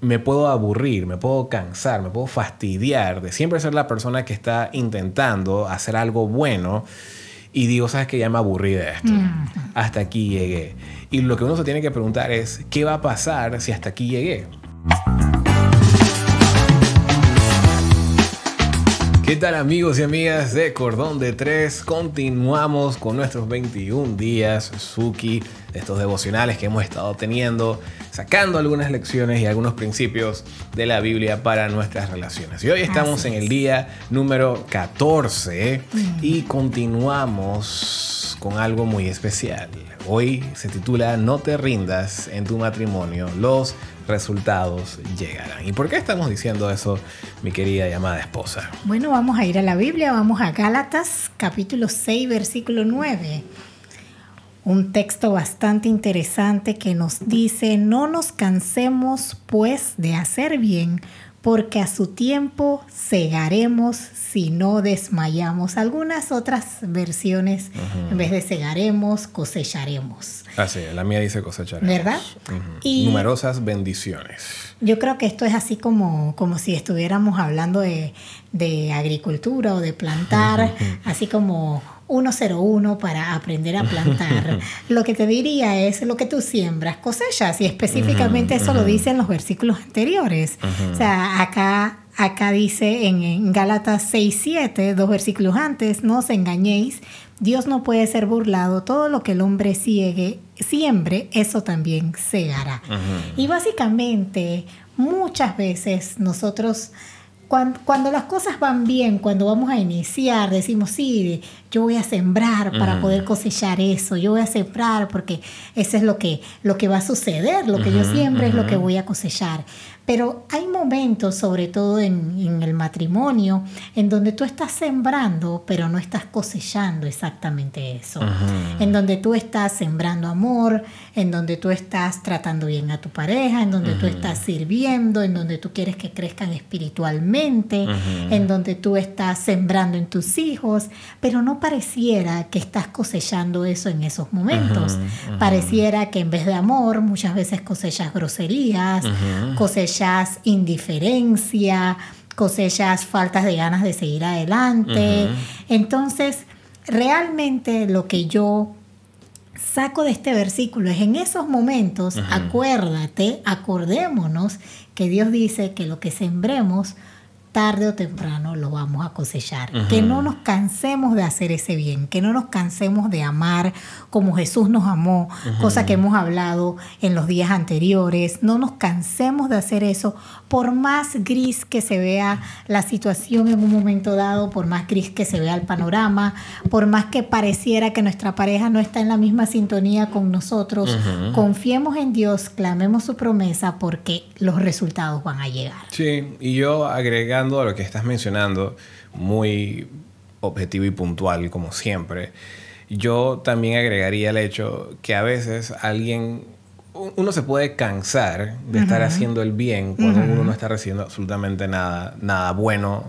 me puedo aburrir, me puedo cansar, me puedo fastidiar de siempre ser la persona que está intentando hacer algo bueno y digo, sabes que ya me aburrí de esto. Mm. Hasta aquí llegué. Y lo que uno se tiene que preguntar es, ¿qué va a pasar si hasta aquí llegué? ¿Qué tal amigos y amigas de Cordón de Tres? Continuamos con nuestros 21 días Suki, estos devocionales que hemos estado teniendo, sacando algunas lecciones y algunos principios de la Biblia para nuestras relaciones. Y hoy estamos en el día número 14 y continuamos con algo muy especial. Hoy se titula No te rindas en tu matrimonio, los resultados llegarán. ¿Y por qué estamos diciendo eso, mi querida llamada esposa? Bueno, vamos a ir a la Biblia, vamos a Gálatas capítulo 6, versículo 9. Un texto bastante interesante que nos dice, no nos cansemos pues de hacer bien, porque a su tiempo cegaremos si no desmayamos. Algunas otras versiones, en vez de cegaremos, cosecharemos. Ah, sí, la mía dice cosecharemos. ¿Verdad? y Numerosas bendiciones. Yo creo que esto es así como, como si estuviéramos hablando de, de agricultura o de plantar, así como 101 para aprender a plantar. lo que te diría es lo que tú siembras, cosechas, y específicamente eso lo dicen los versículos anteriores. O sea, acá, acá dice en, en Gálatas 6, 7, dos versículos antes, no os engañéis, Dios no puede ser burlado, todo lo que el hombre sigue, siembre, eso también segará. Y básicamente, muchas veces nosotros cuando, las cosas van bien, cuando vamos a iniciar, decimos, sí, yo voy a sembrar para poder cosechar eso, yo voy a sembrar porque eso es lo que, lo que va a suceder, lo que yo siempre es lo que voy a cosechar. Pero hay momentos, sobre todo en, el matrimonio, en donde tú estás sembrando, pero no estás cosechando exactamente eso. En donde tú estás sembrando amor, en donde tú estás tratando bien a tu pareja, en donde tú estás sirviendo, en donde tú quieres que crezcan espiritualmente, en donde tú estás sembrando en tus hijos, pero no pareciera que estás cosechando eso en esos momentos. Pareciera que en vez de amor, muchas veces cosechas groserías, cosechas cosechas indiferencia, cosechas faltas de ganas de seguir adelante. Entonces, realmente lo que yo saco de este versículo es en esos momentos, acuérdate, acordémonos que Dios dice que lo que sembremos tarde o temprano lo vamos a cosechar. Que no nos cansemos de hacer ese bien, que no nos cansemos de amar como Jesús nos amó, cosa que hemos hablado en los días anteriores. No nos cansemos de hacer eso, por más gris que se vea la situación en un momento dado, por más gris que se vea el panorama, por más que pareciera que nuestra pareja no está en la misma sintonía con nosotros, confiemos en Dios, clamemos su promesa porque los resultados van a llegar. Sí, y yo agregando a lo que estás mencionando, muy objetivo y puntual como siempre, yo también agregaría el hecho que a veces alguien, uno se puede cansar de estar haciendo el bien cuando uno no está recibiendo absolutamente nada, nada bueno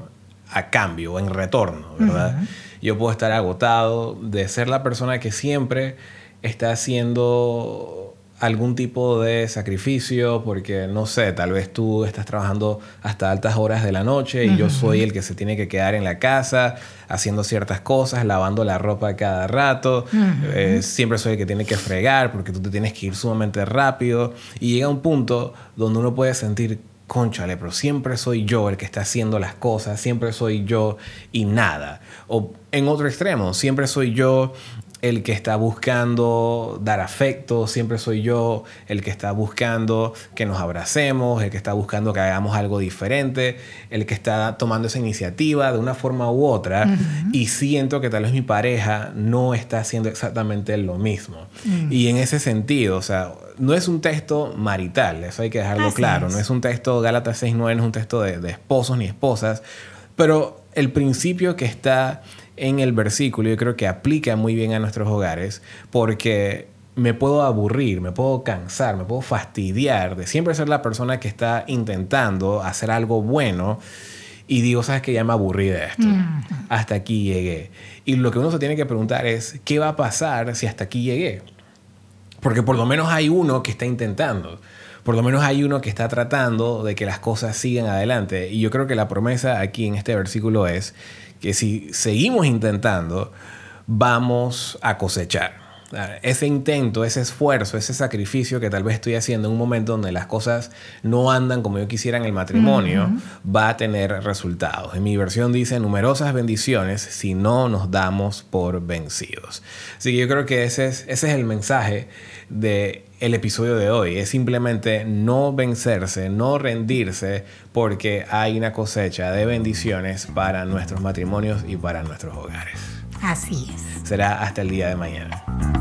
a cambio o en retorno, ¿verdad? Yo puedo estar agotado de ser la persona que siempre está haciendo algún tipo de sacrificio, porque no sé, tal vez tú estás trabajando hasta altas horas de la noche y yo soy el que se tiene que quedar en la casa haciendo ciertas cosas, lavando la ropa cada rato, eh, siempre soy el que tiene que fregar porque tú te tienes que ir sumamente rápido. Y llega un punto donde uno puede sentir conchale, pero siempre soy yo el que está haciendo las cosas, siempre soy yo y nada. O en otro extremo, siempre soy yo el que está buscando dar afecto, siempre soy yo el que está buscando que nos abracemos, el que está buscando que hagamos algo diferente, el que está tomando esa iniciativa de una forma u otra y siento que tal vez mi pareja no está haciendo exactamente lo mismo. Mm. Y en ese sentido, o sea, no es un texto marital, eso hay que dejarlo claro, no es un texto Gálatas 6.9, no es un texto de, de esposos ni esposas, pero el principio que está en el versículo, yo creo que aplica muy bien a nuestros hogares, porque me puedo aburrir, me puedo cansar, me puedo fastidiar de siempre ser la persona que está intentando hacer algo bueno y digo, sabes que ya me aburrí de esto. Hasta aquí llegué. Y lo que uno se tiene que preguntar es, ¿qué va a pasar si hasta aquí llegué? Porque por lo menos hay uno que está intentando. por lo menos hay uno que está tratando de que las cosas sigan adelante. Y yo creo que la promesa aquí en este versículo es que si seguimos intentando, vamos a cosechar. Ese intento, ese esfuerzo, ese sacrificio que tal vez estoy haciendo en un momento donde las cosas no andan como yo quisiera en el matrimonio, va a tener resultados. En mi versión dice numerosas bendiciones si no nos damos por vencidos. Así que yo creo que ese es, ese es el mensaje del el episodio de hoy. Es simplemente no vencerse, no rendirse, porque hay una cosecha de bendiciones para nuestros matrimonios y para nuestros hogares. Así es. Será hasta el día de mañana.